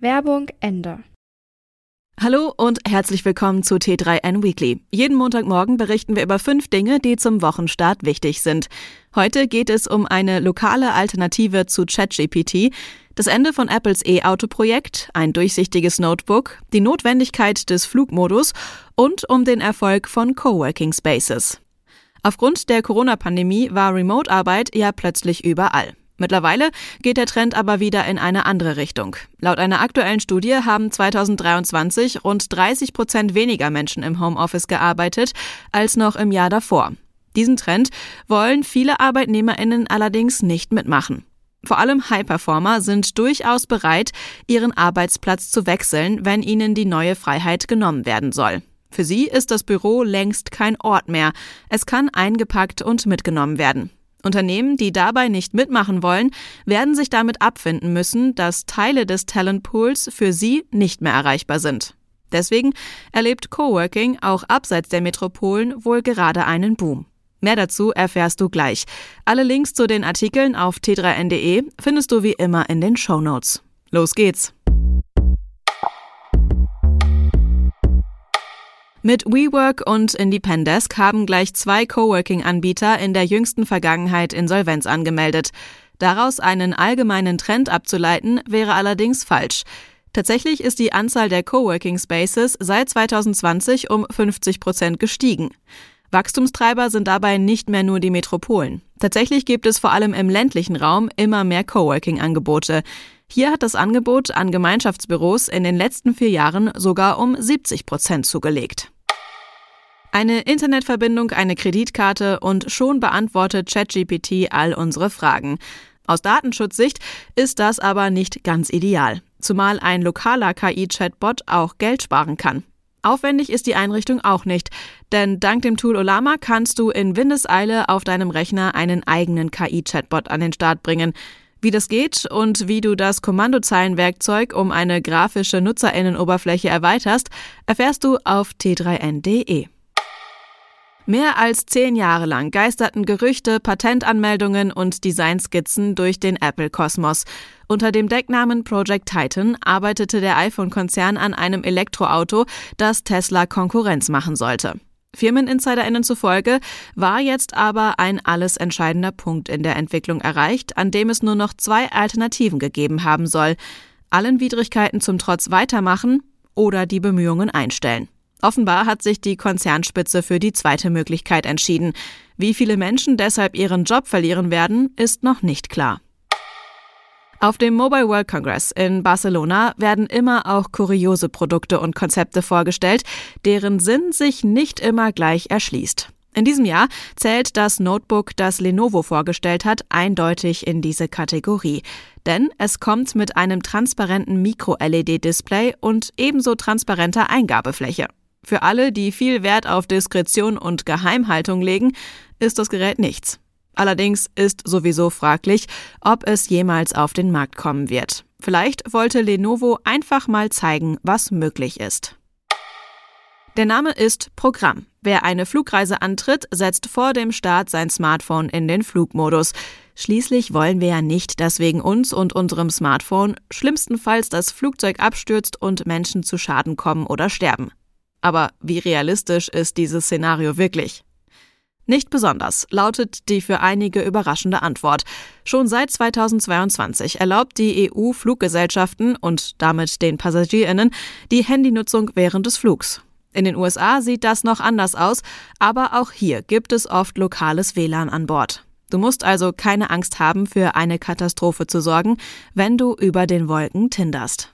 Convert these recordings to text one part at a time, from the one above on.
Werbung Ende. Hallo und herzlich willkommen zu T3N Weekly. Jeden Montagmorgen berichten wir über fünf Dinge, die zum Wochenstart wichtig sind. Heute geht es um eine lokale Alternative zu ChatGPT, das Ende von Apples E-Auto-Projekt, ein durchsichtiges Notebook, die Notwendigkeit des Flugmodus und um den Erfolg von Coworking Spaces. Aufgrund der Corona-Pandemie war Remote-Arbeit ja plötzlich überall. Mittlerweile geht der Trend aber wieder in eine andere Richtung. Laut einer aktuellen Studie haben 2023 rund 30 Prozent weniger Menschen im Homeoffice gearbeitet als noch im Jahr davor. Diesen Trend wollen viele Arbeitnehmerinnen allerdings nicht mitmachen. Vor allem High-Performer sind durchaus bereit, ihren Arbeitsplatz zu wechseln, wenn ihnen die neue Freiheit genommen werden soll. Für sie ist das Büro längst kein Ort mehr. Es kann eingepackt und mitgenommen werden. Unternehmen, die dabei nicht mitmachen wollen, werden sich damit abfinden müssen, dass Teile des Talentpools für sie nicht mehr erreichbar sind. Deswegen erlebt Coworking auch abseits der Metropolen wohl gerade einen Boom. Mehr dazu erfährst du gleich. Alle Links zu den Artikeln auf t3n.de findest du wie immer in den Show Notes. Los geht's! Mit WeWork und Independesk haben gleich zwei Coworking-Anbieter in der jüngsten Vergangenheit Insolvenz angemeldet. Daraus einen allgemeinen Trend abzuleiten, wäre allerdings falsch. Tatsächlich ist die Anzahl der Coworking Spaces seit 2020 um 50 Prozent gestiegen. Wachstumstreiber sind dabei nicht mehr nur die Metropolen. Tatsächlich gibt es vor allem im ländlichen Raum immer mehr Coworking-Angebote. Hier hat das Angebot an Gemeinschaftsbüros in den letzten vier Jahren sogar um 70 Prozent zugelegt. Eine Internetverbindung, eine Kreditkarte und schon beantwortet ChatGPT all unsere Fragen. Aus Datenschutzsicht ist das aber nicht ganz ideal, zumal ein lokaler KI-Chatbot auch Geld sparen kann. Aufwendig ist die Einrichtung auch nicht, denn dank dem Tool Olama kannst du in Windeseile auf deinem Rechner einen eigenen KI-Chatbot an den Start bringen. Wie das geht und wie du das Kommandozeilenwerkzeug um eine grafische Nutzerinnenoberfläche erweiterst, erfährst du auf t3n.de. Mehr als zehn Jahre lang geisterten Gerüchte, Patentanmeldungen und Designskizzen durch den Apple-Kosmos. Unter dem Decknamen Project Titan arbeitete der iPhone-Konzern an einem Elektroauto, das Tesla Konkurrenz machen sollte. Firmeninsiderinnen zufolge war jetzt aber ein alles entscheidender Punkt in der Entwicklung erreicht, an dem es nur noch zwei Alternativen gegeben haben soll. Allen Widrigkeiten zum Trotz weitermachen oder die Bemühungen einstellen. Offenbar hat sich die Konzernspitze für die zweite Möglichkeit entschieden. Wie viele Menschen deshalb ihren Job verlieren werden, ist noch nicht klar. Auf dem Mobile World Congress in Barcelona werden immer auch kuriose Produkte und Konzepte vorgestellt, deren Sinn sich nicht immer gleich erschließt. In diesem Jahr zählt das Notebook, das Lenovo vorgestellt hat, eindeutig in diese Kategorie. Denn es kommt mit einem transparenten Micro-LED-Display und ebenso transparenter Eingabefläche. Für alle, die viel Wert auf Diskretion und Geheimhaltung legen, ist das Gerät nichts. Allerdings ist sowieso fraglich, ob es jemals auf den Markt kommen wird. Vielleicht wollte Lenovo einfach mal zeigen, was möglich ist. Der Name ist Programm. Wer eine Flugreise antritt, setzt vor dem Start sein Smartphone in den Flugmodus. Schließlich wollen wir ja nicht, dass wegen uns und unserem Smartphone schlimmstenfalls das Flugzeug abstürzt und Menschen zu Schaden kommen oder sterben. Aber wie realistisch ist dieses Szenario wirklich? Nicht besonders, lautet die für einige überraschende Antwort. Schon seit 2022 erlaubt die EU Fluggesellschaften und damit den Passagierinnen die Handynutzung während des Flugs. In den USA sieht das noch anders aus, aber auch hier gibt es oft lokales WLAN an Bord. Du musst also keine Angst haben, für eine Katastrophe zu sorgen, wenn du über den Wolken tinderst.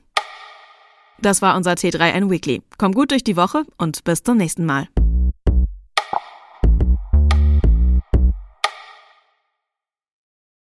Das war unser T3N Weekly. Komm gut durch die Woche und bis zum nächsten Mal.